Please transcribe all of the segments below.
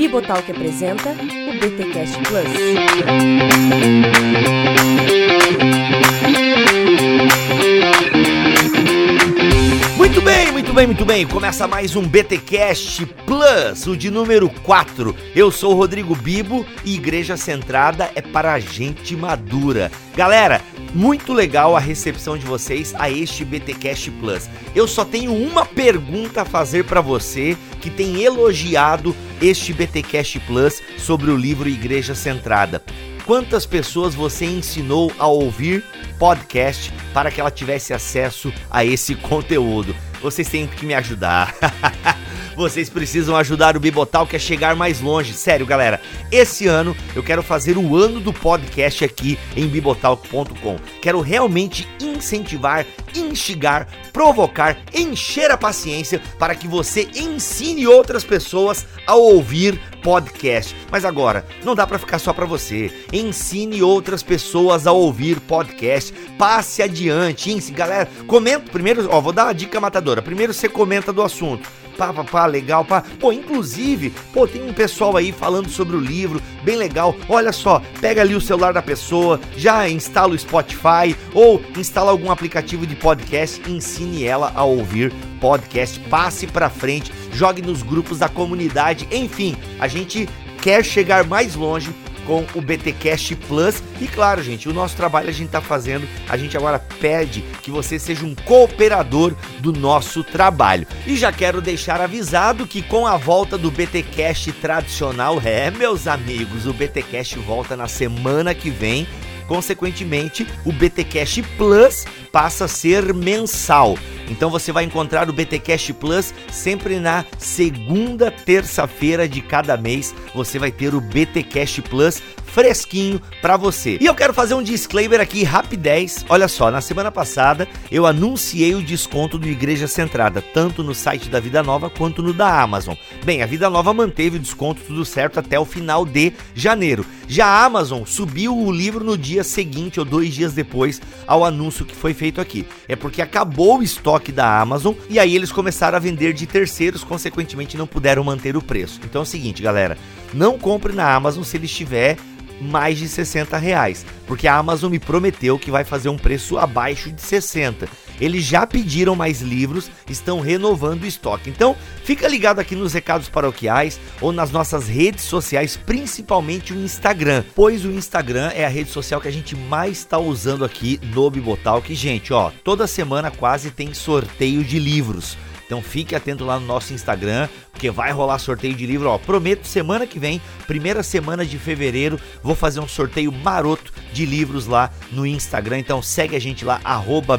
Bibotalk apresenta o BTcast Plus. Muito bem, muito bem, muito bem. Começa mais um BTcast Plus, o de número 4. Eu sou o Rodrigo Bibo e Igreja Centrada é para gente madura. Galera, muito legal a recepção de vocês a este BTcast Plus. Eu só tenho uma pergunta a fazer para você que tem elogiado este BTcast Plus sobre o livro Igreja Centrada. Quantas pessoas você ensinou a ouvir podcast para que ela tivesse acesso a esse conteúdo? Vocês têm que me ajudar. Vocês precisam ajudar o Bibotalk a chegar mais longe. Sério, galera. Esse ano eu quero fazer o ano do podcast aqui em bibotalk.com. Quero realmente incentivar, instigar, provocar, encher a paciência para que você ensine outras pessoas a ouvir podcast. Mas agora, não dá para ficar só para você. Ensine outras pessoas a ouvir podcast. Passe adiante, ensine. Galera, comenta primeiro, ó, vou dar uma dica matadora. Primeiro você comenta do assunto pá, pá, pá, legal, pá. Pô, inclusive, pô, tem um pessoal aí falando sobre o livro, bem legal. Olha só, pega ali o celular da pessoa, já instala o Spotify ou instala algum aplicativo de podcast e ensine ela a ouvir podcast. Passe pra frente, jogue nos grupos da comunidade, enfim, a gente quer chegar mais longe com o BTcast Plus. E claro, gente, o nosso trabalho a gente está fazendo, a gente agora pede que você seja um cooperador do nosso trabalho. E já quero deixar avisado que com a volta do BTcast tradicional, é, meus amigos, o BTcast volta na semana que vem. Consequentemente, o BTcast Plus passa a ser mensal. Então você vai encontrar o BTcast Plus sempre na segunda terça-feira de cada mês. Você vai ter o BTcast Plus fresquinho para você. E eu quero fazer um disclaimer aqui rapidez. Olha só, na semana passada eu anunciei o desconto do Igreja Centrada, tanto no site da Vida Nova quanto no da Amazon. Bem, a Vida Nova manteve o desconto tudo certo até o final de janeiro. Já a Amazon subiu o livro no dia seguinte ou dois dias depois ao anúncio que foi feito aqui. É porque acabou o estoque da Amazon e aí eles começaram a vender de terceiros, consequentemente não puderam manter o preço. Então é o seguinte, galera, não compre na Amazon se ele estiver mais de 60 reais, porque a Amazon me prometeu que vai fazer um preço abaixo de 60. Eles já pediram mais livros, estão renovando o estoque. Então, fica ligado aqui nos recados paroquiais ou nas nossas redes sociais, principalmente o Instagram, pois o Instagram é a rede social que a gente mais está usando aqui no Bibotalk. Gente, ó, toda semana quase tem sorteio de livros. Então fique atento lá no nosso Instagram, porque vai rolar sorteio de livro. Ó, prometo semana que vem, primeira semana de fevereiro, vou fazer um sorteio maroto de livros lá no Instagram. Então segue a gente lá,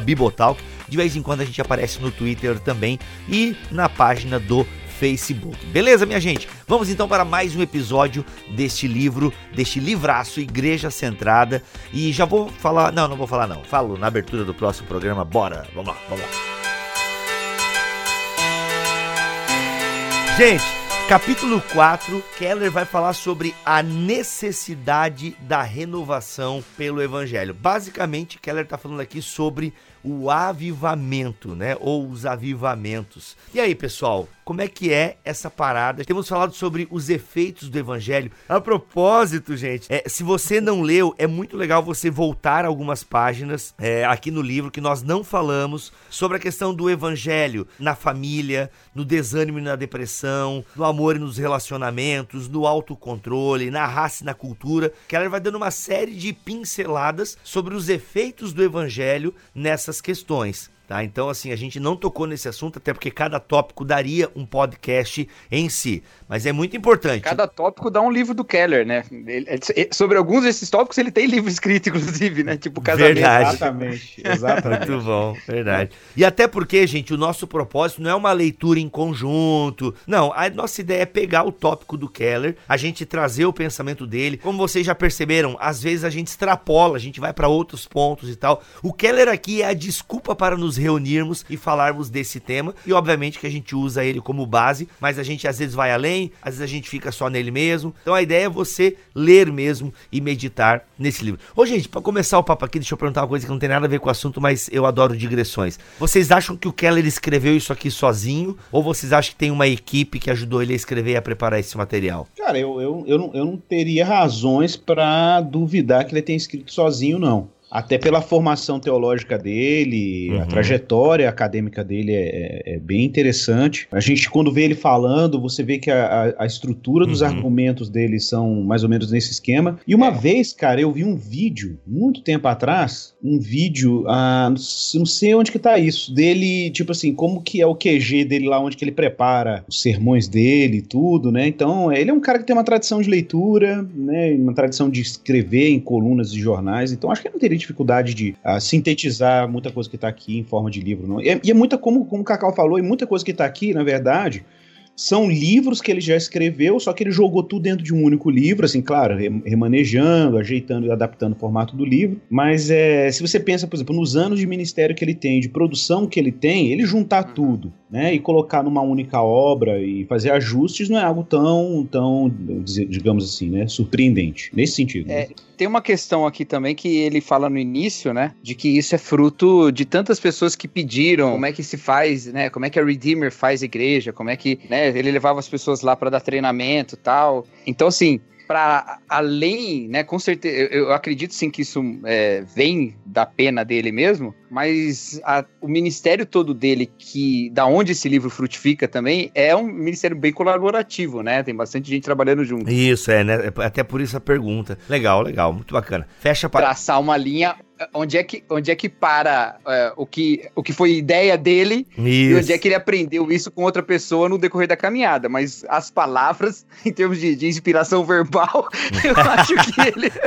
Bibotalk. De vez em quando a gente aparece no Twitter também e na página do Facebook. Beleza, minha gente? Vamos então para mais um episódio deste livro, deste livraço Igreja Centrada. E já vou falar. Não, não vou falar, não. Falo na abertura do próximo programa. Bora, vamos lá, vamos lá. Gente, capítulo 4, Keller vai falar sobre a necessidade da renovação pelo evangelho. Basicamente, Keller está falando aqui sobre o avivamento, né? Ou os avivamentos. E aí, pessoal, como é que é essa parada? Temos falado sobre os efeitos do evangelho. A propósito, gente, é, se você não leu, é muito legal você voltar algumas páginas é, aqui no livro que nós não falamos sobre a questão do evangelho na família, no desânimo e na depressão, no amor e nos relacionamentos, no autocontrole, na raça e na cultura. Que ela vai dando uma série de pinceladas sobre os efeitos do evangelho nessas questões. Tá? Então, assim, a gente não tocou nesse assunto, até porque cada tópico daria um podcast em si. Mas é muito importante. Cada tópico dá um livro do Keller, né? Ele, ele, sobre alguns desses tópicos ele tem livro escrito, inclusive, né? Tipo casamento. Verdade. Exatamente. Exatamente. muito bom, verdade. E até porque, gente, o nosso propósito não é uma leitura em conjunto. Não, a nossa ideia é pegar o tópico do Keller, a gente trazer o pensamento dele. Como vocês já perceberam, às vezes a gente extrapola, a gente vai para outros pontos e tal. O Keller aqui é a desculpa para nos reunirmos e falarmos desse tema. E obviamente que a gente usa ele como base, mas a gente às vezes vai além, às vezes a gente fica só nele mesmo. Então a ideia é você ler mesmo e meditar nesse livro. Ô, gente, para começar o papo aqui, deixa eu perguntar uma coisa que não tem nada a ver com o assunto, mas eu adoro digressões. Vocês acham que o Keller escreveu isso aqui sozinho? Ou vocês acham que tem uma equipe que ajudou ele a escrever e a preparar esse material? Cara, eu, eu, eu, não, eu não teria razões para duvidar que ele tenha escrito sozinho, não até pela formação teológica dele, uhum. a trajetória acadêmica dele é, é, é, bem interessante. A gente, quando vê ele falando, você vê que a, a, a estrutura dos uhum. argumentos dele são mais ou menos nesse esquema. E uma vez, cara, eu vi um vídeo, muito tempo atrás, um vídeo, ah, não sei onde que tá isso, dele, tipo assim, como que é o QG dele lá, onde que ele prepara os sermões dele e tudo, né? Então, ele é um cara que tem uma tradição de leitura, né? Uma tradição de escrever em colunas de jornais, então acho que ele não teria dificuldade de uh, sintetizar muita coisa que está aqui em forma de livro. Não. E, é, e é muita, como, como o Cacau falou, e muita coisa que está aqui, na verdade, são livros que ele já escreveu, só que ele jogou tudo dentro de um único livro, assim, claro, remanejando, ajeitando e adaptando o formato do livro. Mas é, se você pensa, por exemplo, nos anos de ministério que ele tem, de produção que ele tem, ele juntar uhum. tudo, né, e colocar numa única obra e fazer ajustes não é algo tão, tão digamos assim, né, surpreendente, nesse sentido. É, tem uma questão aqui também que ele fala no início, né, de que isso é fruto de tantas pessoas que pediram como é que se faz, né, como é que a Redeemer faz igreja, como é que, né, ele levava as pessoas lá para dar treinamento tal. Então, assim, para além, né, com certeza, eu, eu acredito sim que isso é, vem da pena dele mesmo, mas a, o ministério todo dele, que da onde esse livro frutifica também, é um ministério bem colaborativo, né? Tem bastante gente trabalhando junto. Isso, é, né? Até por isso a pergunta. Legal, legal, muito bacana. Fecha para. Traçar uma linha onde é que, onde é que para é, o, que, o que foi ideia dele isso. e onde é que ele aprendeu isso com outra pessoa no decorrer da caminhada. Mas as palavras, em termos de, de inspiração verbal, eu acho que ele.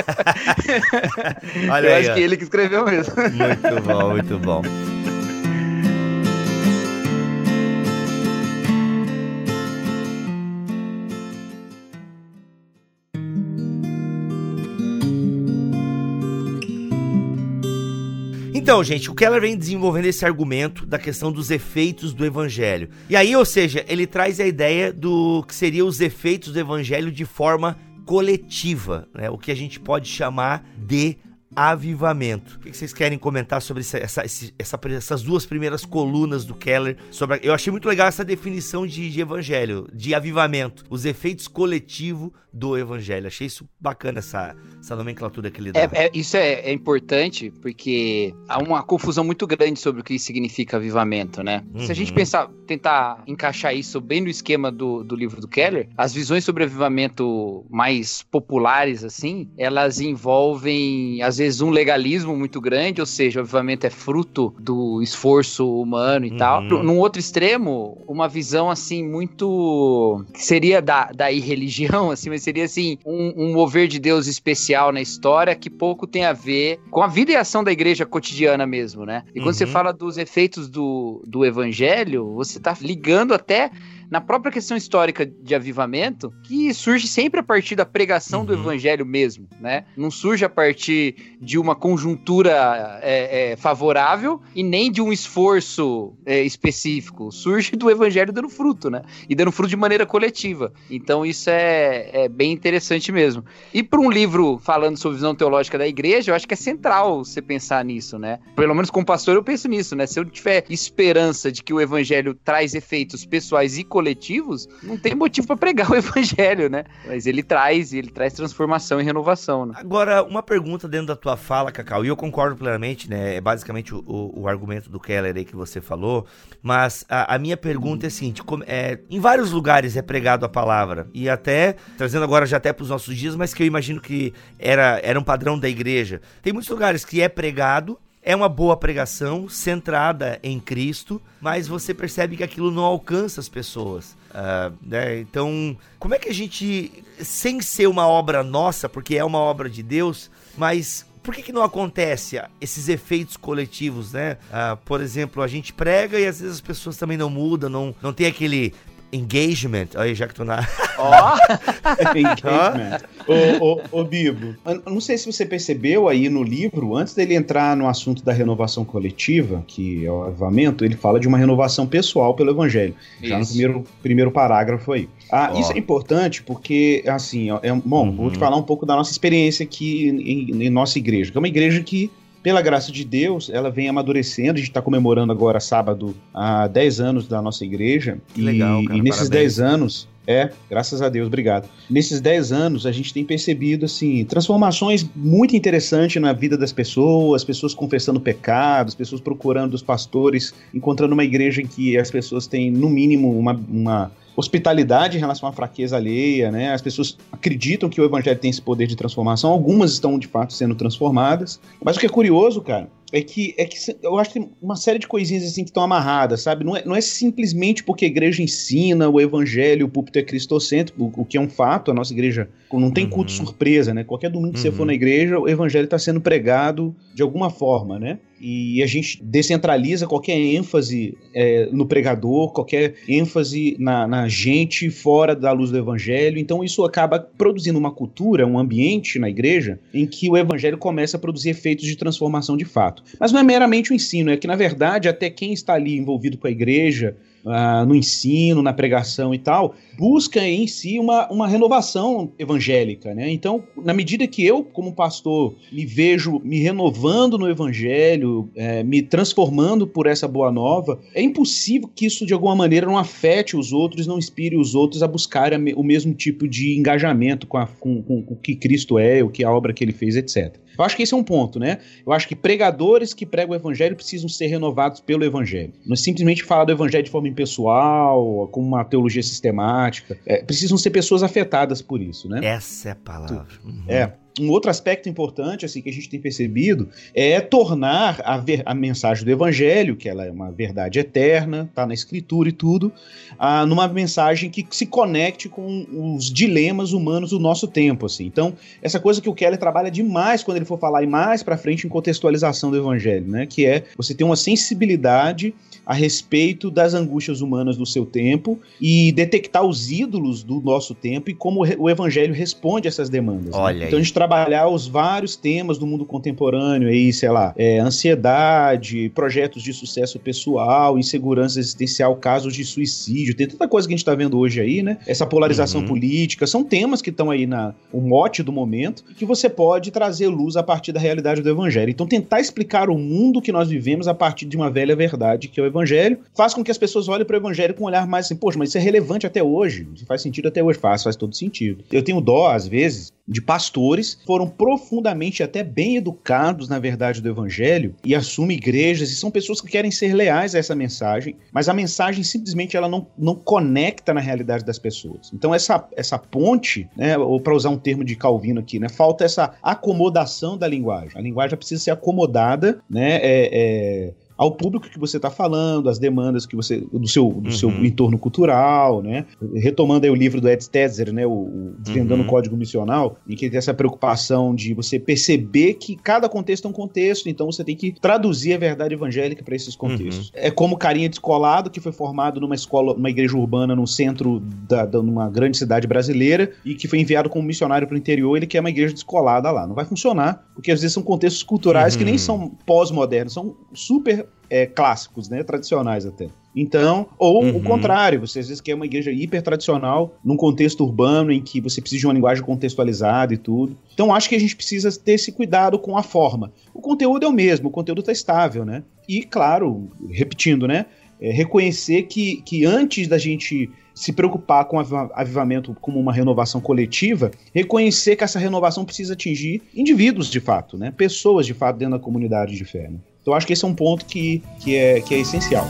Eu aí, acho ó. que ele que escreveu mesmo. Muito bom, muito bom. Então, gente, o Keller vem desenvolvendo esse argumento da questão dos efeitos do evangelho. E aí, ou seja, ele traz a ideia do que seriam os efeitos do evangelho de forma coletiva, né? O que a gente pode chamar de avivamento. O que vocês querem comentar sobre essa, essa, essa, essas duas primeiras colunas do Keller? Sobre, eu achei muito legal essa definição de, de evangelho, de avivamento, os efeitos coletivos do evangelho. Achei isso bacana, essa, essa nomenclatura que ele dá. É, é, isso é, é, importante porque há uma confusão muito grande sobre o que significa avivamento, né? Uhum. Se a gente uhum. pensar, tentar encaixar isso bem no esquema do, do livro do Keller, as visões sobre avivamento mais populares, assim, elas envolvem, às vezes, vezes um legalismo muito grande, ou seja, o avivamento é fruto do esforço humano e uhum. tal. Num outro extremo, uma visão assim muito que seria da, da irreligião, assim, mas seria assim um, um mover de Deus especial na história que pouco tem a ver com a vida e ação da igreja cotidiana mesmo, né? E quando uhum. você fala dos efeitos do, do evangelho, você está ligando até na própria questão histórica de avivamento, que surge sempre a partir da pregação uhum. do evangelho mesmo, né? Não surge a partir de uma conjuntura é, é, favorável e nem de um esforço é, específico. Surge do evangelho dando fruto, né? E dando fruto de maneira coletiva. Então isso é, é bem interessante mesmo. E para um livro falando sobre visão teológica da igreja, eu acho que é central você pensar nisso, né? Pelo menos como pastor eu penso nisso, né? Se eu tiver esperança de que o evangelho traz efeitos pessoais e coletivos, não tem motivo para pregar o evangelho, né? Mas ele traz, ele traz transformação e renovação, né? Agora, uma pergunta dentro da tua fala, Cacau, e eu concordo plenamente, né? É basicamente o, o, o argumento do Keller aí que você falou, mas a, a minha pergunta é a seguinte: como, é, em vários lugares é pregado a palavra, e até, trazendo agora já até para os nossos dias, mas que eu imagino que era, era um padrão da igreja. Tem muitos lugares que é pregado, é uma boa pregação, centrada em Cristo, mas você percebe que aquilo não alcança as pessoas. Uh, né? Então, como é que a gente, sem ser uma obra nossa, porque é uma obra de Deus, mas por que, que não acontece esses efeitos coletivos, né? Uh, por exemplo, a gente prega e às vezes as pessoas também não mudam, não, não tem aquele engagement. Aí, já que tô na. Ó, Engagement. ô, ô, ô, Bibo, eu não sei se você percebeu aí no livro, antes dele entrar no assunto da renovação coletiva, que é o avivamento, ele fala de uma renovação pessoal pelo evangelho. Já no Isso. primeiro, primeiro parágrafo aí. Ah, Ó. isso é importante porque, assim, ó, é, bom, Uhum. vou te falar um pouco da nossa experiência aqui em, em nossa igreja, que é uma igreja que, pela graça de Deus, ela vem amadurecendo. A gente está comemorando agora, sábado, há 10 anos da nossa igreja. Que legal, e, cara, e nesses parabéns. 10 anos, é, graças a Deus, obrigado. Nesses 10 anos, a gente tem percebido, assim, transformações muito interessantes na vida das pessoas, pessoas confessando pecados, pessoas procurando os pastores, encontrando uma igreja em que as pessoas têm, no mínimo, uma, uma hospitalidade em relação à fraqueza alheia, né? As pessoas acreditam que o evangelho tem esse poder de transformação, algumas estão de fato sendo transformadas. Mas o que é curioso, cara, é que, é que eu acho que tem uma série de coisinhas assim que estão amarradas, sabe? Não é, não é simplesmente porque a igreja ensina o evangelho, o púlpito é cristocêntrico, o, o que é um fato, a nossa igreja não tem culto Uhum. surpresa, né? Qualquer domingo que você Uhum. for na igreja, o evangelho está sendo pregado de alguma forma, né? E a gente descentraliza qualquer ênfase é, no pregador, qualquer ênfase na, na gente fora da luz do evangelho. Então isso acaba produzindo uma cultura, um ambiente na igreja em que o evangelho começa a produzir efeitos de transformação de fato. Mas não é meramente o ensino, é que na verdade até quem está ali envolvido com a igreja, ah, no ensino, na pregação e tal, busca em si uma, uma renovação evangélica, né? Então, na medida que eu, como pastor, me vejo me renovando no evangelho, eh, me transformando por essa boa nova, é impossível que isso de alguma maneira não afete os outros, não inspire os outros a buscar o mesmo tipo de engajamento com, a- com- com- com o que Cristo é, o que a obra que ele fez, etc. Eu acho que esse é um ponto, né? Eu acho que pregadores que pregam o evangelho precisam ser renovados pelo evangelho. Não é simplesmente falar do evangelho de forma impessoal, com uma teologia sistemática. É, precisam ser pessoas afetadas por isso, né? Essa é a palavra. Uhum. É. Um outro aspecto importante assim que a gente tem percebido é tornar a, ver- a mensagem do evangelho, que ela é uma verdade eterna, tá na escritura e tudo, ah, numa mensagem que se conecte com os dilemas humanos do nosso tempo, assim. Então, essa coisa que o Keller trabalha demais quando ele for falar e mais para frente em contextualização do evangelho, né, que é você ter uma sensibilidade a respeito das angústias humanas do seu tempo e detectar os ídolos do nosso tempo e como o evangelho responde a essas demandas. né? Olha Então a gente trabalhar os vários temas do mundo contemporâneo aí, sei lá, é, ansiedade, projetos de sucesso pessoal, insegurança existencial, casos de suicídio, tem tanta coisa que a gente tá vendo hoje aí, né? Essa polarização Uhum. política, são temas que estão aí na o mote do momento que você pode trazer luz a partir da realidade do evangelho. Então tentar explicar o mundo que nós vivemos a partir de uma velha verdade que é o evangelho, faz com que as pessoas olhem para o evangelho com um olhar mais assim, poxa, mas isso é relevante até hoje, isso faz sentido até hoje, faz, faz todo sentido. Eu tenho dó às vezes de pastores foram profundamente até bem educados na verdade do evangelho e assumem igrejas e são pessoas que querem ser leais a essa mensagem, mas a mensagem simplesmente ela não, não conecta na realidade das pessoas. Então essa, essa ponte, né, ou para usar um termo de Calvino aqui, né, falta essa acomodação da linguagem. A linguagem precisa ser acomodada, né, é- é, ao público que você está falando, as demandas que você do seu, do seu Uhum. entorno cultural, né? Retomando aí o livro do Ed Stetzer, né, o, o Desvendando Uhum. o Código Missional, em que tem essa preocupação de você perceber que cada contexto é um contexto, então você tem que traduzir a verdade evangélica para esses contextos. É como o carinha descolado que foi formado numa escola, numa igreja urbana no centro da, da numa grande cidade brasileira e que foi enviado como missionário para o interior, ele quer uma igreja descolada lá. Não vai funcionar, porque às vezes são contextos culturais que nem Uhum. são pós-modernos, são super é, clássicos, né? Tradicionais até. Então, ou Uhum. o contrário, você às vezes quer uma igreja hiper tradicional num contexto urbano em que você precisa de uma linguagem contextualizada e tudo. Então, acho que a gente precisa ter esse cuidado com a forma. O conteúdo é o mesmo, o conteúdo está estável, né? E, claro, repetindo, né? é, reconhecer que, que antes da gente se preocupar com aviva- avivamento como uma renovação coletiva, reconhecer que essa renovação precisa atingir indivíduos de fato, né? Pessoas de fato dentro da comunidade de fé. né? Então acho que esse é um ponto que, que, é, que é essencial.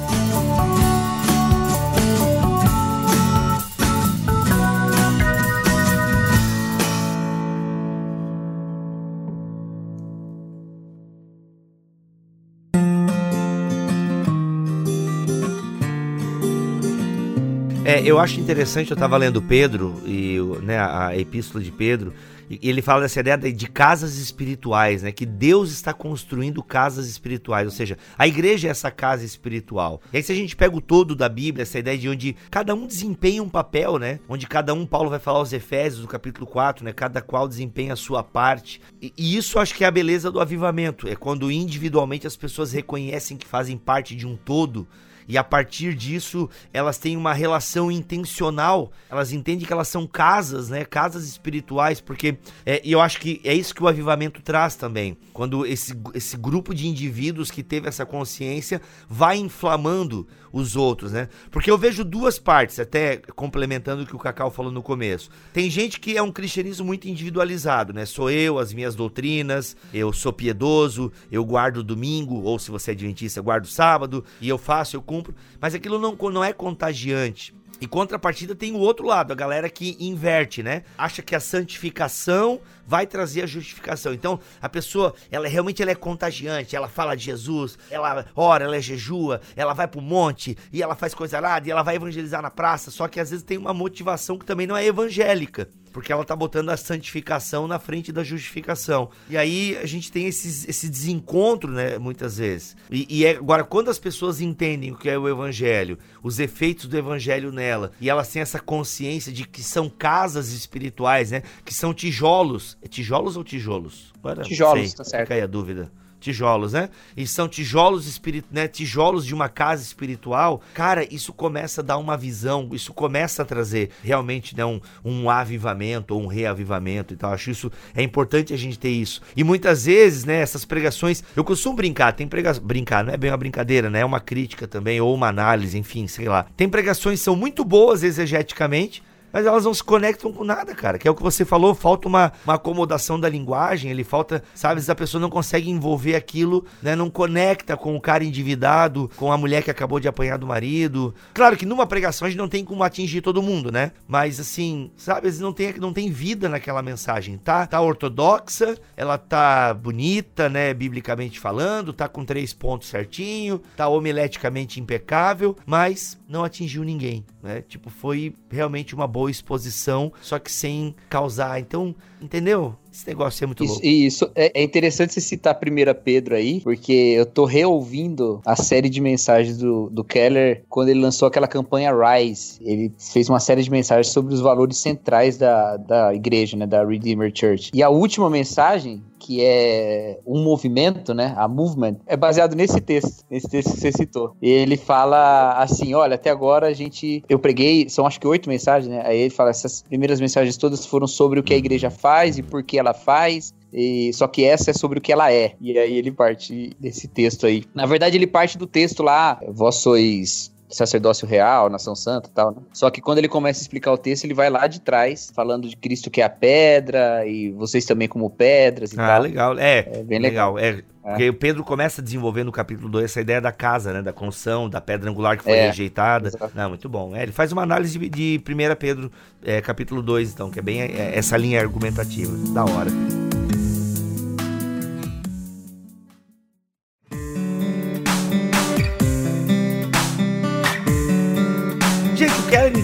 É, eu acho interessante, eu estava lendo Pedro, e né, a epístola de Pedro, e ele fala dessa ideia de casas espirituais, né? Que Deus está construindo casas espirituais, ou seja, a igreja é essa casa espiritual. E aí se a gente pega o todo da Bíblia, essa ideia de onde cada um desempenha um papel, né? Onde cada um, Paulo vai falar aos Efésios, no capítulo 4, né? Cada qual desempenha a sua parte. E, e isso acho que é a beleza do avivamento, é quando individualmente as pessoas reconhecem que fazem parte de um todo e a partir disso elas têm uma relação intencional, elas entendem que elas são casas, né? Casas espirituais, porque é, eu acho que é isso que o avivamento traz também. Quando esse, esse grupo de indivíduos que teve essa consciência vai inflamando os outros, né? Porque eu vejo duas partes, até complementando o que o Cacau falou no começo. Tem gente que é um cristianismo muito individualizado, né? Sou eu, as minhas doutrinas, eu sou piedoso, eu guardo domingo, ou se você é adventista, guardo sábado, e eu faço, eu cumpro, mas aquilo não, não é contagiante. Em contrapartida tem o outro lado, a galera que inverte, né? Acha que a santificação vai trazer a justificação. Então, a pessoa, ela realmente ela é contagiante, ela fala de Jesus, ela ora, ela é jejua, ela vai pro monte e ela faz coisa nada e ela vai evangelizar na praça, só que às vezes tem uma motivação que também não é evangélica porque ela tá botando a santificação na frente da justificação. E aí a gente tem esses, esse desencontro, né, muitas vezes. E, e é, agora, quando as pessoas entendem o que é o evangelho, os efeitos do evangelho nela, e elas têm essa consciência de que são casas espirituais, né, que são tijolos. É tijolos ou tijolos? Agora, tijolos, sei, tá certo. Fica aí a dúvida tijolos, né? E são tijolos espírit, né? Tijolos de uma casa espiritual. Cara, isso começa a dar uma visão, isso começa a trazer realmente né, um, um avivamento ou um reavivamento e tal. Acho isso é importante a gente ter isso. E muitas vezes, né, essas pregações, eu costumo brincar, tem pregações, brincar, não é bem uma brincadeira, né? É uma crítica também ou uma análise, enfim, sei lá. Tem pregações que são muito boas exegeticamente, mas elas não se conectam com nada, cara. Que é o que você falou, falta uma, uma acomodação da linguagem, ele falta, sabe, a pessoa não consegue envolver aquilo, né? Não conecta com o cara endividado, com a mulher que acabou de apanhar do marido. Claro que numa pregação a gente não tem como atingir todo mundo, né? Mas assim, sabe, não tem, não tem vida naquela mensagem, tá? Tá ortodoxa, ela tá bonita, né, biblicamente falando, tá com três pontos certinho, tá homileticamente impecável, mas não atingiu ninguém, né? Tipo, foi realmente uma boa boa exposição, só que sem causar. Então, entendeu? Esse negócio é muito isso, louco. Isso, é, é interessante você citar a primeira Pedro aí, porque eu tô reouvindo a série de mensagens do, do Keller quando ele lançou aquela campanha Rise. Ele fez uma série de mensagens sobre os valores centrais da, da igreja, né, da Redeemer Church. E a última mensagem que é um movimento, né? A movement, é baseado nesse texto, nesse texto que você citou. Ele fala assim: olha, até agora a gente. Eu preguei, são acho que oito mensagens, né? Aí ele fala: essas primeiras mensagens todas foram sobre o que a igreja faz e por que ela faz. E, só que essa é sobre o que ela é. E aí ele parte desse texto aí. Na verdade, ele parte do texto lá: vós sois sacerdócio real, nação santa e tal, né? Só que quando ele começa a explicar o texto, ele vai lá de trás, falando de Cristo que é a pedra, e vocês também como pedras e ah, tal. legal. É, é bem legal. legal. É, é. Porque o Pedro começa a desenvolver no capítulo 2 essa ideia da casa, né? Da construção, da pedra angular que foi é, rejeitada. Exato. Não, muito bom. É, ele faz uma análise de, de 1 Pedro, é, capítulo 2, então, que é bem é, essa linha argumentativa. Da hora.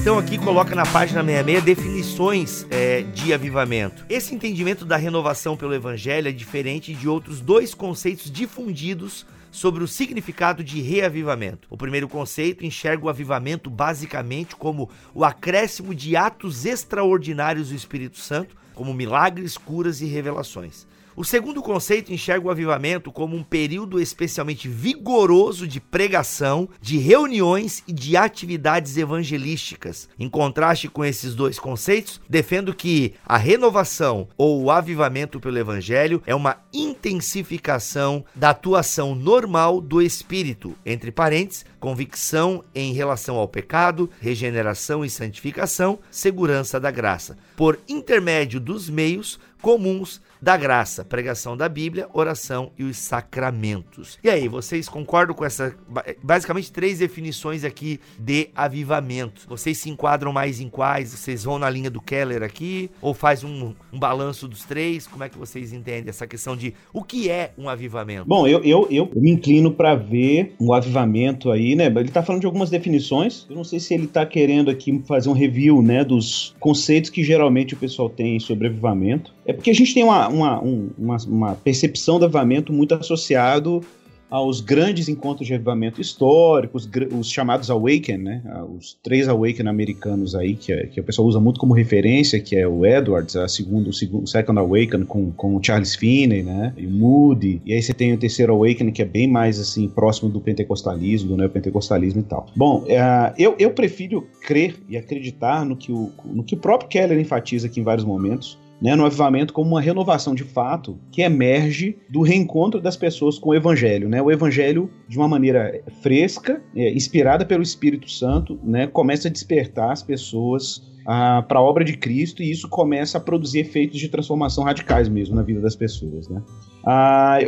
Então, aqui coloca na página 66 definições é, de avivamento. Esse entendimento da renovação pelo evangelho é diferente de outros dois conceitos difundidos sobre o significado de reavivamento. O primeiro conceito enxerga o avivamento basicamente como o acréscimo de atos extraordinários do Espírito Santo, como milagres, curas e revelações. O segundo conceito enxerga o avivamento como um período especialmente vigoroso de pregação, de reuniões e de atividades evangelísticas. Em contraste com esses dois conceitos, defendo que a renovação ou o avivamento pelo evangelho é uma intensificação da atuação normal do espírito, entre parênteses, convicção em relação ao pecado, regeneração e santificação, segurança da graça, por intermédio dos meios comuns da graça, pregação da Bíblia, oração e os sacramentos. E aí, vocês concordam com essa basicamente três definições aqui de avivamento? Vocês se enquadram mais em quais? Vocês vão na linha do Keller aqui ou faz um, um balanço dos três? Como é que vocês entendem essa questão de o que é um avivamento? Bom, eu, eu, eu me inclino para ver um avivamento aí, né? Ele tá falando de algumas definições. Eu não sei se ele tá querendo aqui fazer um review, né, dos conceitos que geralmente o pessoal tem sobre avivamento. É porque a gente tem uma, uma, um, uma, uma percepção do avivamento muito associado aos grandes encontros de avivamento históricos, os chamados Awaken, né? Ah, os três Awaken americanos aí, que, é, que o pessoal usa muito como referência, que é o Edwards, a segundo, o Second Awaken com, com o Charles Finney, né? E o Moody. E aí você tem o terceiro Awaken, que é bem mais, assim, próximo do pentecostalismo, do neopentecostalismo e tal. Bom, uh, eu, eu prefiro crer e acreditar no que, o, no que o próprio Keller enfatiza aqui em vários momentos, né, no avivamento como uma renovação de fato que emerge do reencontro das pessoas com o evangelho. Né? O evangelho, de uma maneira fresca, é, inspirada pelo Espírito Santo, né, começa a despertar as pessoas ah, para a obra de Cristo e isso começa a produzir efeitos de transformação radicais mesmo na vida das pessoas. Né? Ah,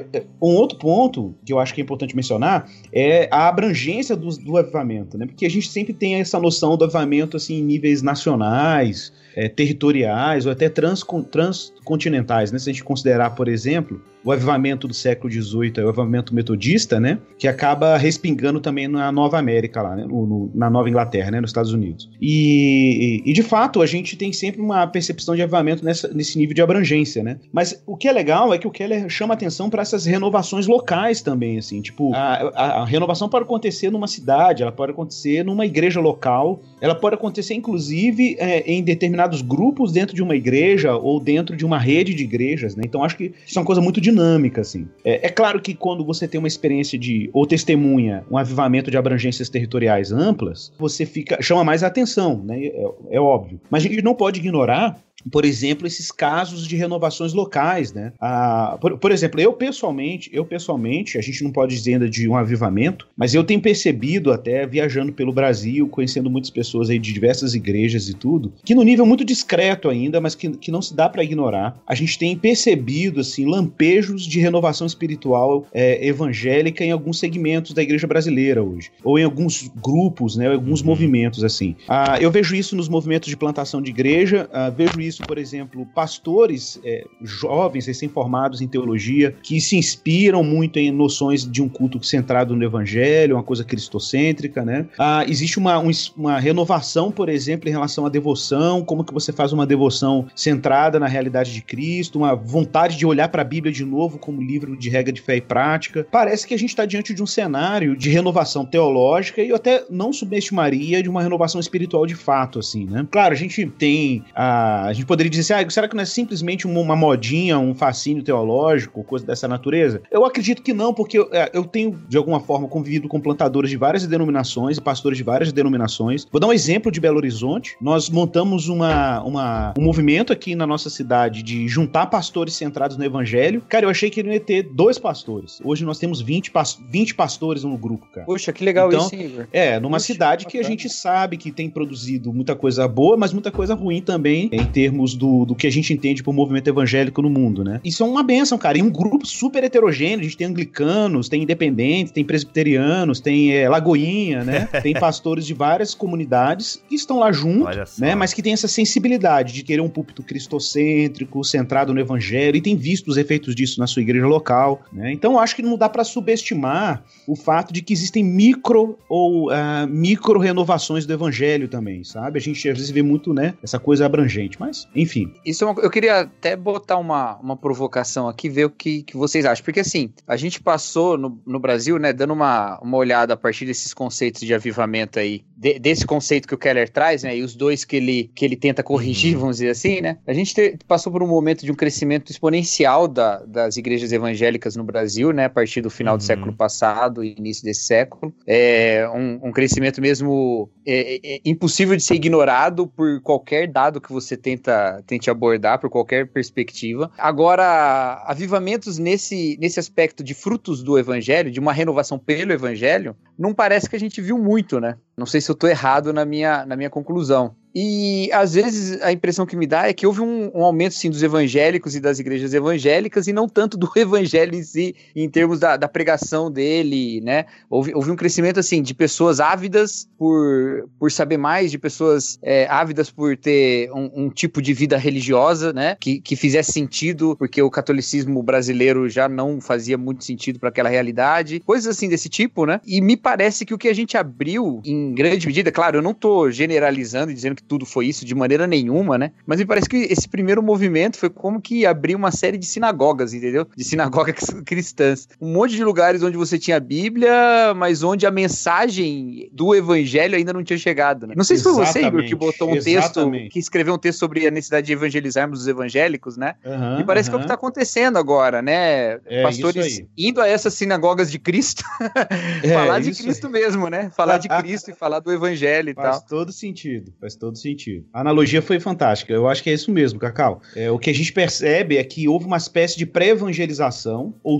um outro ponto que eu acho que é importante mencionar é a abrangência do, do avivamento, né? porque a gente sempre tem essa noção do avivamento assim, em níveis nacionais, é, territoriais ou até trans, transcontinentais. Né? Se a gente considerar, por exemplo, o avivamento do século XVIII, é o avivamento metodista, né, que acaba respingando também na Nova América, lá, né, no, no, na Nova Inglaterra, né, nos Estados Unidos. E, e, e, de fato, a gente tem sempre uma percepção de avivamento nessa, nesse nível de abrangência, né? Mas o que é legal é que o Keller chama atenção para essas renovações locais também, assim, tipo, a, a, a, renovação pode acontecer numa cidade, ela pode acontecer numa igreja local, ela pode acontecer, inclusive, é, em determinados grupos dentro de uma igreja ou dentro de uma rede de igrejas, né? Então acho que isso é uma coisa muito dinâmica assim. É, é, claro que quando você tem uma experiência de, ou testemunha, um avivamento de abrangências territoriais amplas, você fica, chama mais atenção, né? É, é óbvio. Mas a gente não pode ignorar por exemplo, esses casos de renovações locais, né? Ah, por, por, exemplo, eu pessoalmente, eu pessoalmente, a gente não pode dizer ainda de um avivamento, mas eu tenho percebido até viajando pelo Brasil, conhecendo muitas pessoas aí de diversas igrejas e tudo, que no nível muito discreto ainda, mas que, que não se dá para ignorar, a gente tem percebido assim lampejos de renovação espiritual é, evangélica em alguns segmentos da igreja brasileira hoje, ou em alguns grupos, né? Alguns uhum. movimentos assim. Ah, eu vejo isso nos movimentos de plantação de igreja, ah, vejo por exemplo, pastores é, jovens, recém-formados em teologia, que se inspiram muito em noções de um culto centrado no evangelho, uma coisa cristocêntrica, né? Ah, existe uma, um, uma renovação, por exemplo, em relação à devoção, como que você faz uma devoção centrada na realidade de Cristo, uma vontade de olhar para a Bíblia de novo como livro de regra de fé e prática. Parece que a gente está diante de um cenário de renovação teológica e eu até não subestimaria de uma renovação espiritual de fato, assim, né? Claro, a gente tem a, a gente poderia dizer assim, ah, será que não é simplesmente uma modinha, um fascínio teológico, coisa dessa natureza? Eu acredito que não, porque eu, é, eu tenho, de alguma forma, convivido com plantadores de várias denominações e pastores de várias denominações. Vou dar um exemplo de Belo Horizonte. Nós montamos uma, uma, um movimento aqui na nossa cidade de juntar pastores centrados no evangelho. Cara, eu achei que ele ia ter dois pastores. Hoje nós temos 20, 20 pastores no grupo, cara. Puxa, que legal então, isso, Igor. É, numa Puxa, cidade que a gente sabe que tem produzido muita coisa boa, mas muita coisa ruim também em termos termos do, do que a gente entende por movimento evangélico no mundo, né? Isso é uma benção, cara. E um grupo super heterogêneo. A gente tem anglicanos, tem independentes, tem presbiterianos, tem é, lagoinha, né? tem pastores de várias comunidades que estão lá junto, né? Mas que tem essa sensibilidade de querer um púlpito cristocêntrico, centrado no evangelho, e tem visto os efeitos disso na sua igreja local, né? Então, acho que não dá para subestimar o fato de que existem micro ou uh, micro renovações do evangelho também, sabe? A gente às vezes vê muito, né, essa coisa abrangente, mas enfim. Isso é uma, eu queria até botar uma, uma provocação aqui, ver o que, que vocês acham. Porque assim, a gente passou no, no Brasil, né, dando uma, uma olhada a partir desses conceitos de avivamento aí, de, desse conceito que o Keller traz, né, e os dois que ele, que ele tenta corrigir, uhum. vamos dizer assim, né, a gente te, passou por um momento de um crescimento exponencial da, das igrejas evangélicas no Brasil, né, a partir do final uhum. do século passado e início desse século. É um, um crescimento mesmo é, é, é impossível de ser ignorado por qualquer dado que você tenta tenta, tente abordar por qualquer perspectiva. Agora, avivamentos nesse, nesse aspecto de frutos do evangelho, de uma renovação pelo evangelho, não parece que a gente viu muito, né? Não sei se eu estou errado na minha, na minha conclusão. E às vezes a impressão que me dá é que houve um, um aumento sim dos evangélicos e das igrejas evangélicas e não tanto do evangelho em si, em termos da, da pregação dele, né? Houve, houve um crescimento assim de pessoas ávidas por, por saber mais, de pessoas é, ávidas por ter um, um, tipo de vida religiosa, né? Que, que fizesse sentido, porque o catolicismo brasileiro já não fazia muito sentido para aquela realidade, coisas assim desse tipo, né? E me parece que o que a gente abriu, em grande medida, claro, eu não tô generalizando e dizendo que tudo foi isso de maneira nenhuma, né? Mas me parece que esse primeiro movimento foi como que abriu uma série de sinagogas, entendeu? De sinagogas cristãs. Um monte de lugares onde você tinha a Bíblia, mas onde a mensagem do evangelho ainda não tinha chegado, né? Não sei se foi você, Igor, que botou um exatamente. texto, que escreveu um texto sobre a necessidade de evangelizarmos os evangélicos, né? Uhum, e parece uhum. que é o que está acontecendo agora, né? É Pastores indo a essas sinagogas de Cristo, é, falar de Cristo aí. mesmo, né? Falar de Cristo e falar do evangelho e faz tal. Faz todo sentido, faz todo sentido. A analogia foi fantástica, eu acho que é isso mesmo, Cacau. É, o que a gente percebe é que houve uma espécie de pré-evangelização, ou,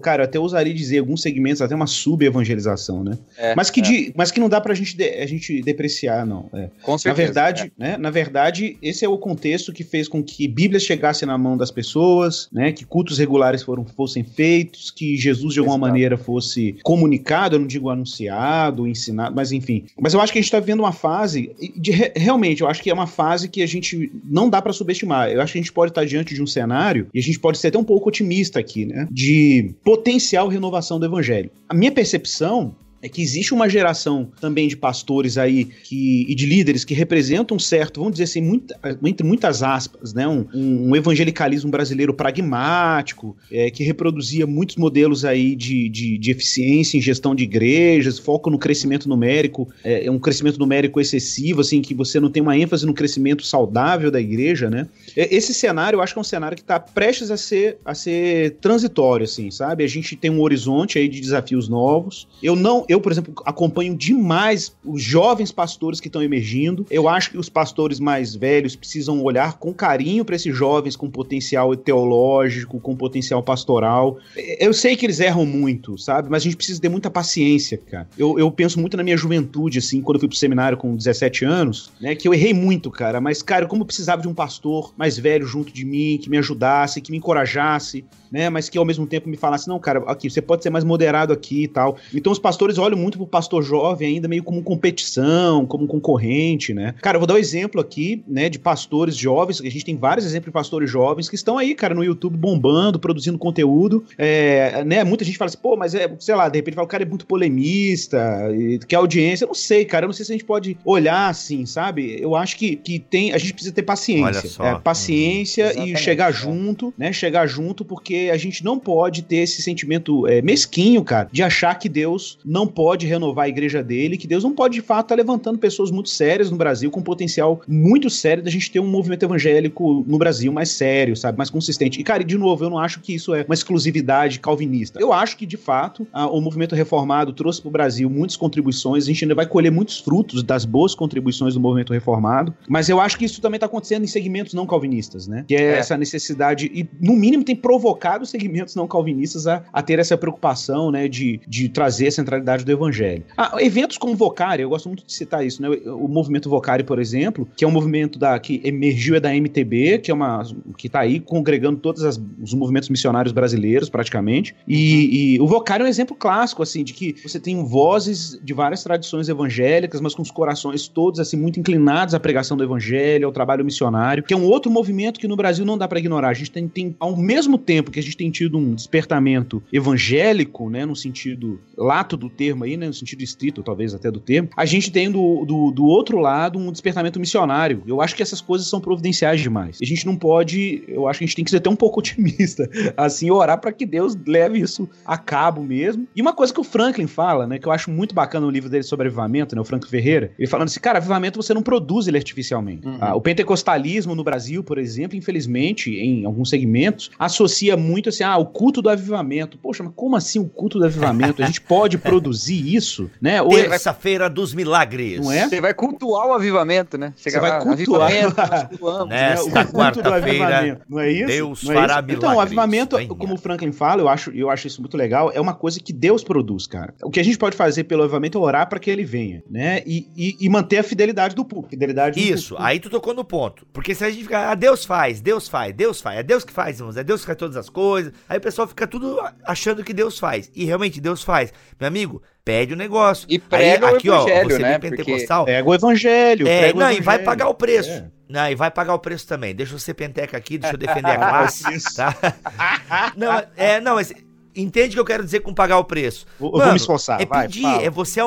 cara, eu até usaria dizer alguns segmentos, até uma sub-evangelização, né? É, mas, que é. de, mas que não dá pra gente, de, a gente depreciar, não. É. Com certeza. Na verdade, é. né, na verdade, esse é o contexto que fez com que Bíblias chegassem na mão das pessoas, né? Que cultos regulares foram, fossem feitos, que Jesus de alguma Exato. maneira fosse comunicado, eu não digo anunciado, ensinado, mas enfim. Mas eu acho que a gente está vivendo uma fase de realmente, eu acho que é uma fase que a gente não dá para subestimar. Eu acho que a gente pode estar diante de um cenário e a gente pode ser até um pouco otimista aqui, né? De potencial renovação do evangelho. A minha percepção é que existe uma geração também de pastores aí que, e de líderes que representam um certo, vamos dizer assim, entre muitas aspas, né, um, um evangelicalismo brasileiro pragmático, é, que reproduzia muitos modelos aí de, de, de, eficiência em gestão de igrejas, foco no crescimento numérico, é, é, um crescimento numérico excessivo, assim, que você não tem uma ênfase no crescimento saudável da igreja, né? É, esse cenário, eu acho que é um cenário que está prestes a ser, a ser transitório, assim, sabe? A gente tem um horizonte aí de desafios novos. Eu não, eu, por exemplo, acompanho demais os jovens pastores que estão emergindo. Eu acho que os pastores mais velhos precisam olhar com carinho para esses jovens com potencial teológico, com potencial pastoral. Eu sei que eles erram muito, sabe? Mas a gente precisa ter muita paciência, cara. Eu, eu penso muito na minha juventude, assim, quando eu fui pro seminário com 17 anos, né? Que eu errei muito, cara. Mas, cara, como eu precisava de um pastor mais velho junto de mim, que me ajudasse, que me encorajasse, né? Mas que ao mesmo tempo me falasse, não, cara, aqui, você pode ser mais moderado aqui e tal. Então os pastores olham muito pro pastor jovem ainda meio como competição, como concorrente, né? Cara, eu vou dar um exemplo aqui, né, de pastores jovens, a gente tem vários exemplos de pastores jovens que estão aí, cara, no YouTube bombando, produzindo conteúdo, é, né? Muita gente fala assim, pô, mas é, sei lá, de repente fala, o cara é muito polemista, quer audiência, eu não sei, cara, eu não sei se a gente pode olhar assim, sabe? Eu acho que, que tem, a gente precisa ter paciência, é, paciência uhum. e chegar é. junto, né? Chegar junto porque a gente não pode ter esse sentimento é, mesquinho, cara, de achar que Deus não pode renovar a igreja dele, que Deus não pode, de fato, estar tá levantando pessoas muito sérias no Brasil, com potencial muito sério da gente ter um movimento evangélico no Brasil mais sério, sabe, mais consistente. E, cara, de novo, eu não acho que isso é uma exclusividade calvinista. Eu acho que, de fato, a, o movimento reformado trouxe para o Brasil muitas contribuições, a gente ainda vai colher muitos frutos das boas contribuições do movimento reformado, mas eu acho que isso também está acontecendo em segmentos não calvinistas, né? Que é, é. essa necessidade, e no mínimo tem provocado vários segmentos não calvinistas a, a ter essa preocupação, né, de, de trazer a centralidade do evangelho. Ah, eventos como Vocari, eu gosto muito de citar isso, né, o, movimento Vocari, por exemplo, que é um movimento da, que emergiu é da MTB, que é uma, que tá aí congregando todos as, os movimentos missionários brasileiros, praticamente, e, e o Vocari é um exemplo clássico, assim, de que você tem vozes de várias tradições evangélicas, mas com os corações todos, assim, muito inclinados à pregação do evangelho, ao trabalho missionário, que é um outro movimento que no Brasil não dá para ignorar. A gente tem, tem, ao mesmo tempo que a gente tem tido um despertamento evangélico, né, no sentido lato do termo aí, né, no sentido estrito, talvez até do termo, a gente tem do, do, do outro lado um despertamento missionário. Eu acho que essas coisas são providenciais demais. A gente não pode, eu acho que a gente tem que ser até um pouco otimista, assim, orar para que Deus leve isso a cabo mesmo. E uma coisa que o Franklin fala, né, que eu acho muito bacana no livro dele sobre avivamento, né, o Franklin Ferreira, ele falando assim, cara, avivamento você não produz ele artificialmente. Uhum. Ah, o pentecostalismo no Brasil, por exemplo, infelizmente, em alguns segmentos, associa muito assim, ah, o culto do avivamento. Poxa, mas como assim o culto do avivamento? A gente pode produzir isso, né? É- Terça-feira dos milagres. Não é? Você vai cultuar o avivamento, né? Chega Você vai cultuar. Nesta né? quarta-feira. Não é isso? Deus não é fará isso? Então, o milagres. avivamento, Venha. como o Franklin fala, eu acho, eu acho isso muito legal, é uma coisa que Deus produz, cara. O que a gente pode fazer pelo avivamento é orar para que ele venha, né? E, e, e manter a fidelidade do público. Fidelidade do Isso, público. aí tu tocou no ponto. Porque se a gente ficar, ah, Deus faz, Deus faz, Deus faz, é Deus que faz, irmãos, é Deus que faz todas as coisas. Aí o pessoal fica tudo achando que Deus faz. E realmente Deus faz. Meu amigo, pede o negócio. E prega aí, o aqui, ó, evangelho, você né? vem pentecostal. Pega o evangelho. É, prega o não, e vai evangelho. pagar o preço. É. Não, e vai pagar o preço também. Deixa eu ser penteca aqui, deixa eu defender a classe, tá? Não, é, não, mas entende o que eu quero dizer com pagar o preço. Eu vou Mano, me esforçar, É vai, pedir, fala. é você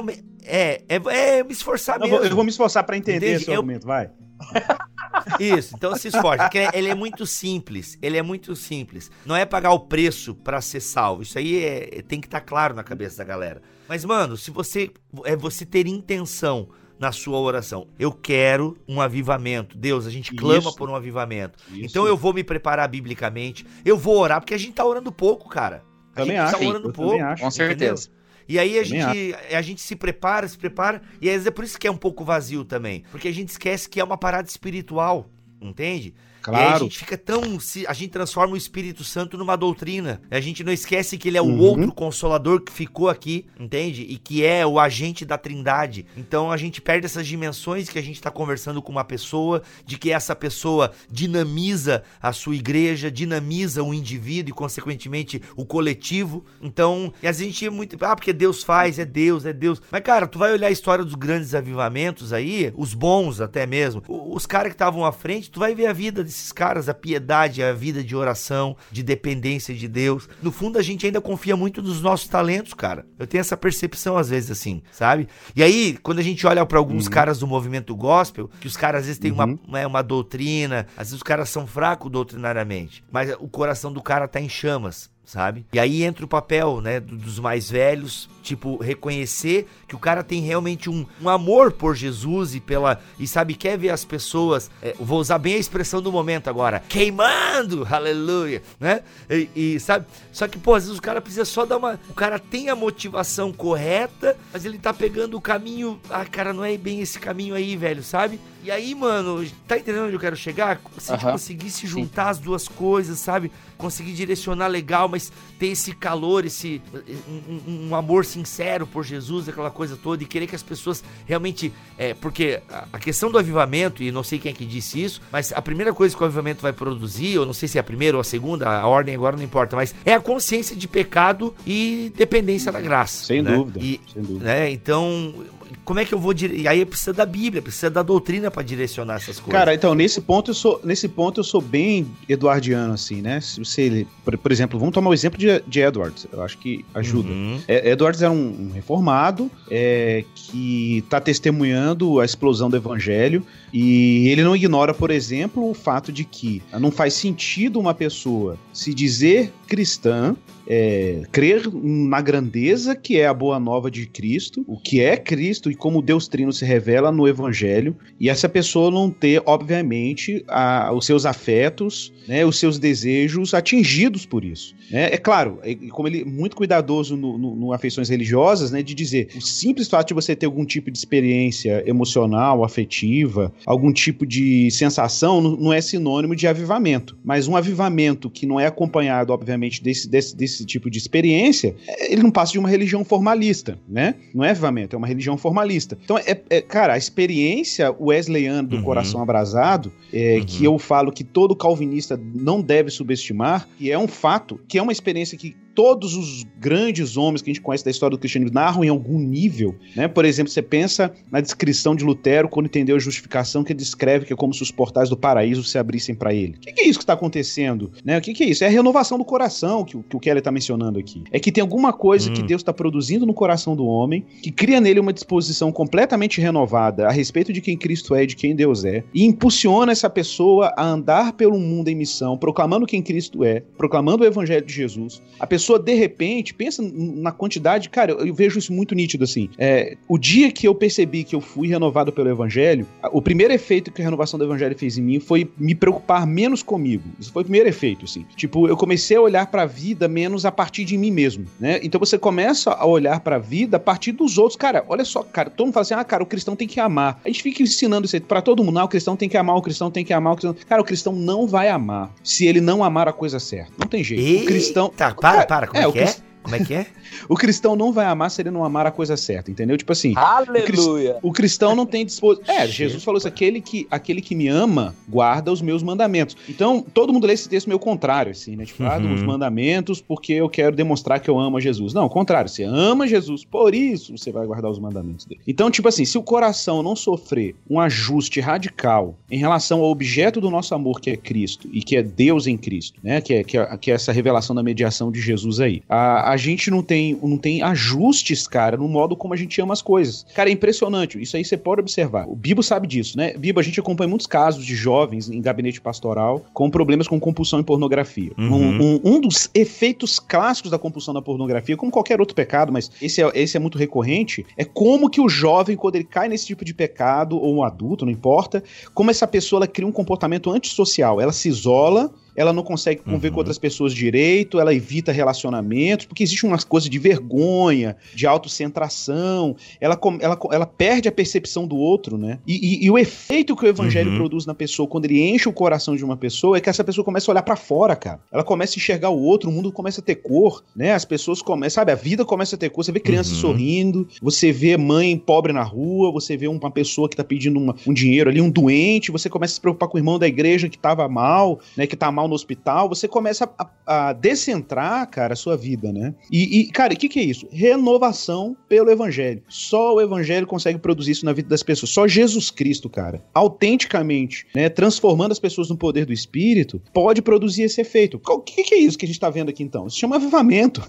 é, é, é me esforçar Eu mesmo. vou, eu vou me esforçar para entender Entende? esse Eu- argumento, vai. Isso, então se esforce. porque ele é- ele é muito simples. Ele é muito simples. Não é pagar o preço pra ser salvo. Isso aí é- tem que estar claro na cabeça da galera. Mas, mano, se você. É você ter intenção na sua oração. Eu quero um avivamento. Deus, a gente clama Isso. por um avivamento. Isso. Então eu vou me preparar biblicamente. Eu vou orar, porque a gente tá orando pouco, cara. A Também gente acho. tá orando eu pouco. também acho. Com certeza. E aí a gente, a gente se prepara, se prepara, e às vezes é por isso que é um pouco vazio também. Porque a gente esquece que é uma parada espiritual, entende? E aí a Claro. gente fica tão. A gente transforma o Espírito Santo numa doutrina. A gente não esquece que ele é o Uhum. outro consolador que ficou aqui, entende? E que é o agente da trindade. Então a gente perde essas dimensões que a gente tá conversando com uma pessoa, de que essa pessoa dinamiza a sua igreja, dinamiza o indivíduo e, consequentemente, o coletivo. Então, e a gente é muito. Ah, porque Deus faz, é Deus, é Deus. Mas, cara, tu vai olhar a história dos grandes avivamentos aí, os bons até mesmo, os caras que estavam à frente, tu vai ver a vida desses caras, a piedade, a vida de oração, de dependência de Deus. No fundo, a gente ainda confia muito nos nossos talentos, cara. Eu tenho essa percepção às vezes assim, sabe? E aí, quando a gente olha pra alguns caras do movimento gospel, que os caras às vezes têm uma, uma, uma doutrina, às vezes os caras são fracos doutrinariamente, mas o coração do cara tá em chamas. Sabe? E aí entra o papel, né, do- dos mais velhos, tipo, reconhecer que o cara tem realmente um, um amor por Jesus e pela. E sabe, quer ver as pessoas. é, vou usar bem a expressão do momento agora. Queimando! Aleluia! Né? E, e, sabe? Só que, pô, às vezes o cara precisa só dar uma. O cara tem a motivação correta, mas ele tá pegando o caminho. Ah, cara, não é bem esse caminho aí, velho, sabe? E aí, mano, tá entendendo onde eu quero chegar? Se a gente conseguisse juntar as duas coisas, sabe? Conseguir direcionar legal, mas ter esse calor, esse um, um- amor sincero por Jesus, aquela coisa toda, e querer que as pessoas realmente. É, porque a, a questão do avivamento, e não sei quem é que disse isso, mas a primeira coisa que o avivamento vai produzir, eu não sei se é a primeira ou a segunda, a ordem agora não importa, mas é a consciência de pecado e dependência da graça. Sem né? dúvida. E, Sem dúvida. né? Então, como é que eu vou dire... E aí precisa da Bíblia, precisa da doutrina pra direcionar essas coisas. Cara, então nesse ponto eu sou nesse ponto eu sou bem eduardiano assim, né? Se você, por, por exemplo, vamos tomar o exemplo de, de Edwards, eu acho que ajuda. Uhum. É, Edwards era um, um reformado é, que está testemunhando a explosão do evangelho e ele não ignora, por exemplo, o fato de que não faz sentido uma pessoa se dizer cristã, é, crer na grandeza que é a boa nova de Cristo, o que é Cristo e como Deus Trino se revela no Evangelho, e essa pessoa não ter, obviamente, a- os seus afetos, né, os seus desejos atingidos por isso. né? É claro, e como ele é muito cuidadoso no, no- no afeições religiosas, né, de dizer o simples fato de você ter algum tipo de experiência emocional, afetiva, algum tipo de sensação, não, não é sinônimo de avivamento. Mas um avivamento que não é acompanhado, obviamente, desse, desse, desse tipo de experiência, ele não passa de uma religião formalista, né? Não é avivamento, é uma religião formalista. Então, é, é- cara, a experiência wesleyana do Uhum. coração abrasado, é, Uhum. que eu falo que todo calvinista não deve subestimar, que é um fato, que é uma experiência que todos os grandes homens que a gente conhece da história do cristianismo narram em algum nível, né? Por exemplo, você pensa na descrição de Lutero quando entendeu a justificação que ele descreve que é como se os portais do paraíso se abrissem para ele. O que, que é isso que está acontecendo? Né? O que, que é isso? É a renovação do coração que, o- que o Kelly está mencionando aqui. É que tem alguma coisa Hum. que Deus está produzindo no coração do homem que cria nele uma disposição completamente renovada a respeito de quem Cristo é e de quem Deus é e impulsiona essa pessoa a andar pelo mundo em missão, proclamando quem Cristo é, proclamando o evangelho de Jesus. A pessoa pessoa, de repente, pensa na quantidade, cara, eu, eu vejo isso muito nítido assim. É, o dia que eu percebi que eu fui renovado pelo Evangelho, o primeiro efeito que a renovação do Evangelho fez em mim foi me preocupar menos comigo. Isso foi o primeiro efeito, assim. Tipo, eu comecei a olhar para a vida menos a partir de mim mesmo, né? Então você começa a olhar para a vida a partir dos outros. Cara, olha só, cara, todo mundo fala assim: ah, cara, o cristão tem que amar. A gente fica ensinando isso aí pra todo mundo: ah, o cristão tem que amar, o cristão tem que amar, o cristão. Cara, o cristão não vai amar se ele não amar a coisa certa. Não tem jeito. Eita, o cristão. Para, para, como é, é que é? Como é que é? o cristão não vai amar se ele não amar a coisa certa, entendeu? Tipo assim. Aleluia! O, cristão não tem disposição. É, Jesus falou isso: aquele que, aquele que me ama guarda os meus mandamentos. Então, todo mundo lê esse texto meio contrário, assim, né? Tipo, uhum. ah, os mandamentos porque eu quero demonstrar que eu amo a Jesus. Não, ao contrário, você ama Jesus, por isso você vai guardar os mandamentos dele. Então, tipo assim, se o coração não sofrer um ajuste radical em relação ao objeto do nosso amor, que é Cristo, e que é Deus em Cristo, né? Que é, que é, que é essa revelação da mediação de Jesus aí. A, a gente não tem, não tem ajustes, cara, no modo como a gente ama as coisas. Cara, é impressionante. Isso aí você pode observar. O Bibo sabe disso, né? Bibo, a gente acompanha muitos casos de jovens em gabinete pastoral com problemas com compulsão em pornografia. Uhum. Um, um, um, dos efeitos clássicos da compulsão na pornografia, como qualquer outro pecado, mas esse é, esse é muito recorrente, é como que o jovem, quando ele cai nesse tipo de pecado, ou um adulto, não importa, como essa pessoa ela cria um comportamento antissocial. Ela se isola ela não consegue conviver uhum. com outras pessoas direito, ela evita relacionamentos, porque existe umas coisas de vergonha, de autocentração, ela, ela, ela perde a percepção do outro, né? E, e, e o efeito que o evangelho uhum. produz na pessoa, quando ele enche o coração de uma pessoa, é que essa pessoa começa a olhar para fora, cara. Ela começa a enxergar o outro, o mundo começa a ter cor, né? As pessoas começam, sabe, a vida começa a ter cor. Você vê crianças uhum. sorrindo, você vê mãe pobre na rua, você vê uma pessoa que tá pedindo uma, um dinheiro ali, um doente, você começa a se preocupar com o irmão da igreja que tava mal, né? Que tá mal no hospital, você começa a, a descentrar, cara, a sua vida, né? E, e cara, o que, que é isso? Renovação pelo evangelho. Só o evangelho consegue produzir isso na vida das pessoas. Só Jesus Cristo, cara, autenticamente, né, transformando as pessoas no poder do Espírito, pode produzir esse efeito. O que, que é isso que a gente tá vendo aqui então? Isso chama avivamento.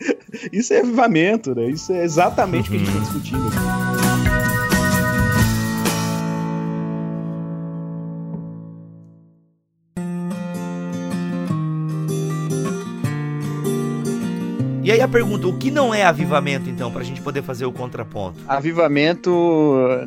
isso é avivamento, né? Isso é exatamente o que a gente tá discutindo E aí a pergunta, o que não é avivamento, então, para a gente poder fazer o contraponto? Avivamento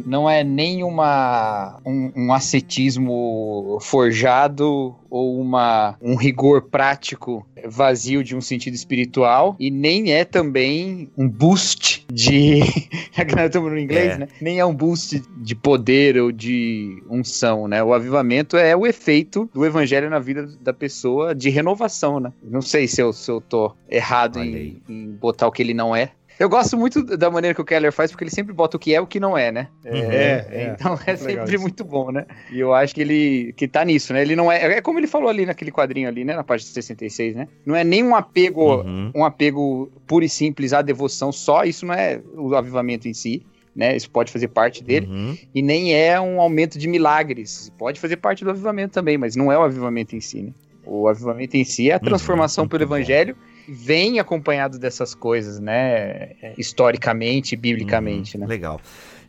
não é nem uma, um, um ascetismo forjado ou uma, um rigor prático vazio de um sentido espiritual e nem é também um boost de estamos no inglês, é. né? Nem é um boost de poder ou de unção, né? O avivamento é o efeito do evangelho na vida da pessoa de renovação, né? Não sei se eu, se eu tô errado em, em botar o que ele não é, eu gosto muito da maneira que o Keller faz, porque ele sempre bota o que é e o que não é, né? Uhum. É, é, então é sempre muito bom, né? E eu acho que ele que tá nisso, né? Ele não é. É como ele falou ali naquele quadrinho ali, né? Na página 66, né? Não é nem um apego, uhum. um apego puro e simples à devoção só, isso não é o avivamento em si. Né, isso pode fazer parte dele, uhum. e nem é um aumento de milagres. Pode fazer parte do avivamento também, mas não é o avivamento em si. Né? O avivamento em si é a uhum. transformação uhum. pelo evangelho vem acompanhado dessas coisas, né? Historicamente, biblicamente, hum, né? Legal.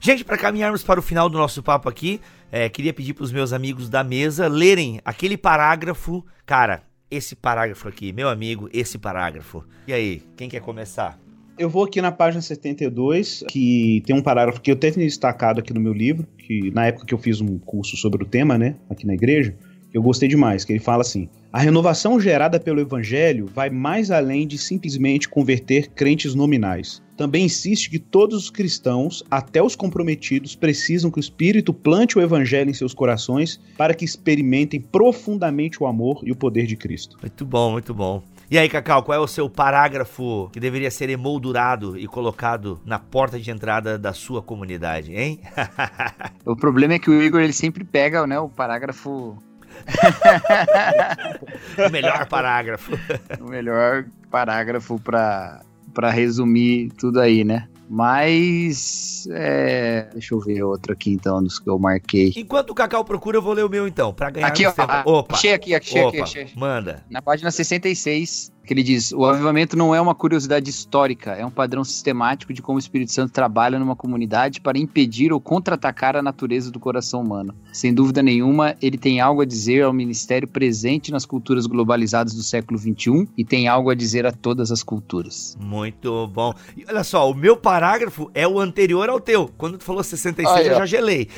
Gente, para caminharmos para o final do nosso papo aqui, é, queria pedir para os meus amigos da mesa lerem aquele parágrafo. Cara, esse parágrafo aqui, meu amigo, esse parágrafo. E aí, quem quer começar? Eu vou aqui na página 72, que tem um parágrafo que eu tenho destacado aqui no meu livro, que na época que eu fiz um curso sobre o tema, né, aqui na igreja, eu gostei demais, que ele fala assim: a renovação gerada pelo evangelho vai mais além de simplesmente converter crentes nominais. Também insiste que todos os cristãos, até os comprometidos, precisam que o Espírito plante o evangelho em seus corações para que experimentem profundamente o amor e o poder de Cristo. Muito bom, muito bom. E aí, Cacau, qual é o seu parágrafo que deveria ser emoldurado e colocado na porta de entrada da sua comunidade, hein? o problema é que o Igor ele sempre pega né, o parágrafo o melhor parágrafo. O melhor parágrafo para resumir tudo aí, né? Mas. É... Deixa eu ver outro aqui então, dos que eu marquei. Enquanto o Cacau procura, eu vou ler o meu então, para ganhar aqui, ó, tempo. Opa! Achei aqui, achei Opa, aqui, achei. Manda. Na página 66, que ele diz: o avivamento não é uma curiosidade histórica, é um padrão sistemático de como o Espírito Santo trabalha numa comunidade para impedir ou contra-atacar a natureza do coração humano. Sem dúvida nenhuma, ele tem algo a dizer ao ministério presente nas culturas globalizadas do século XXI e tem algo a dizer a todas as culturas. Muito bom. E olha só, o meu parágrafo é o anterior ao teu. Quando tu falou 66, Ai, eu já gelei.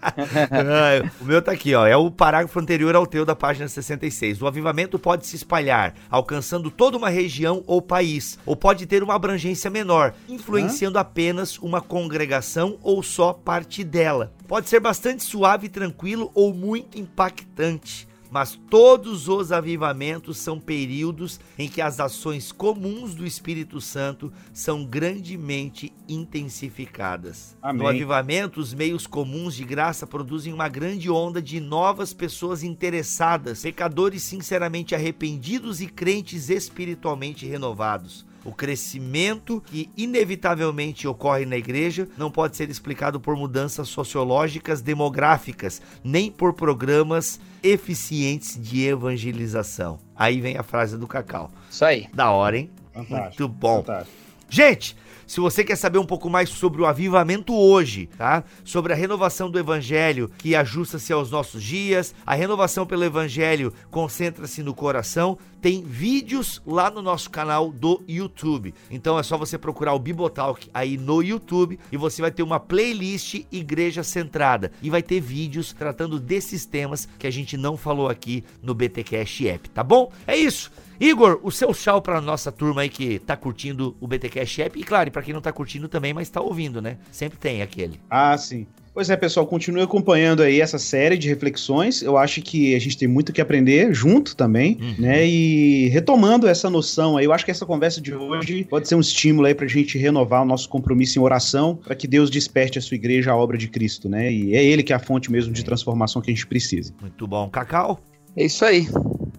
o meu tá aqui, ó. É o parágrafo anterior ao teu da página 66. O avivamento pode se espalhar, alcançando toda uma região ou país, ou pode ter uma abrangência menor, influenciando Hã? apenas uma congregação ou só parte dela. Pode ser bastante suave e tranquilo ou muito impactante mas todos os avivamentos são períodos em que as ações comuns do Espírito Santo são grandemente intensificadas. Amém. No avivamento, os meios comuns de graça produzem uma grande onda de novas pessoas interessadas, pecadores sinceramente arrependidos e crentes espiritualmente renovados. O crescimento que inevitavelmente ocorre na igreja não pode ser explicado por mudanças sociológicas demográficas, nem por programas eficientes de evangelização. Aí vem a frase do Cacau. Isso aí. Da hora, hein? Fantástico. Muito bom. Fantástico. Gente, se você quer saber um pouco mais sobre o avivamento hoje, tá? Sobre a renovação do evangelho que ajusta-se aos nossos dias, a renovação pelo evangelho concentra-se no coração, tem vídeos lá no nosso canal do YouTube. Então é só você procurar o Bibotalk aí no YouTube e você vai ter uma playlist Igreja Centrada e vai ter vídeos tratando desses temas que a gente não falou aqui no BTcast App, tá bom? É isso. Igor, o seu tchau pra nossa turma aí que tá curtindo o BTcast App. E claro, pra quem não tá curtindo também, mas tá ouvindo, né? Sempre tem aquele. Ah, sim. Pois é, pessoal, continue acompanhando aí essa série de reflexões. Eu acho que a gente tem muito que aprender junto também, uhum. né? E retomando essa noção aí, eu acho que essa conversa de hoje pode ser um estímulo aí pra gente renovar o nosso compromisso em oração, para que Deus desperte a sua igreja à obra de Cristo, né? E é ele que é a fonte mesmo de transformação que a gente precisa. Muito bom. Cacau? É isso aí.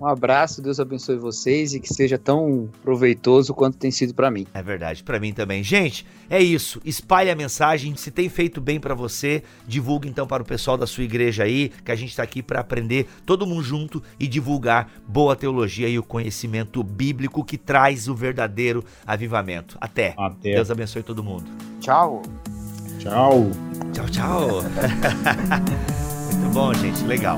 Um abraço, Deus abençoe vocês e que seja tão proveitoso quanto tem sido para mim. É verdade, para mim também. Gente, é isso. Espalhe a mensagem. Se tem feito bem para você, divulgue então para o pessoal da sua igreja aí, que a gente está aqui para aprender todo mundo junto e divulgar boa teologia e o conhecimento bíblico que traz o verdadeiro avivamento. Até. Até. Deus abençoe todo mundo. Tchau. Tchau. Tchau, tchau. Muito bom, gente. Legal.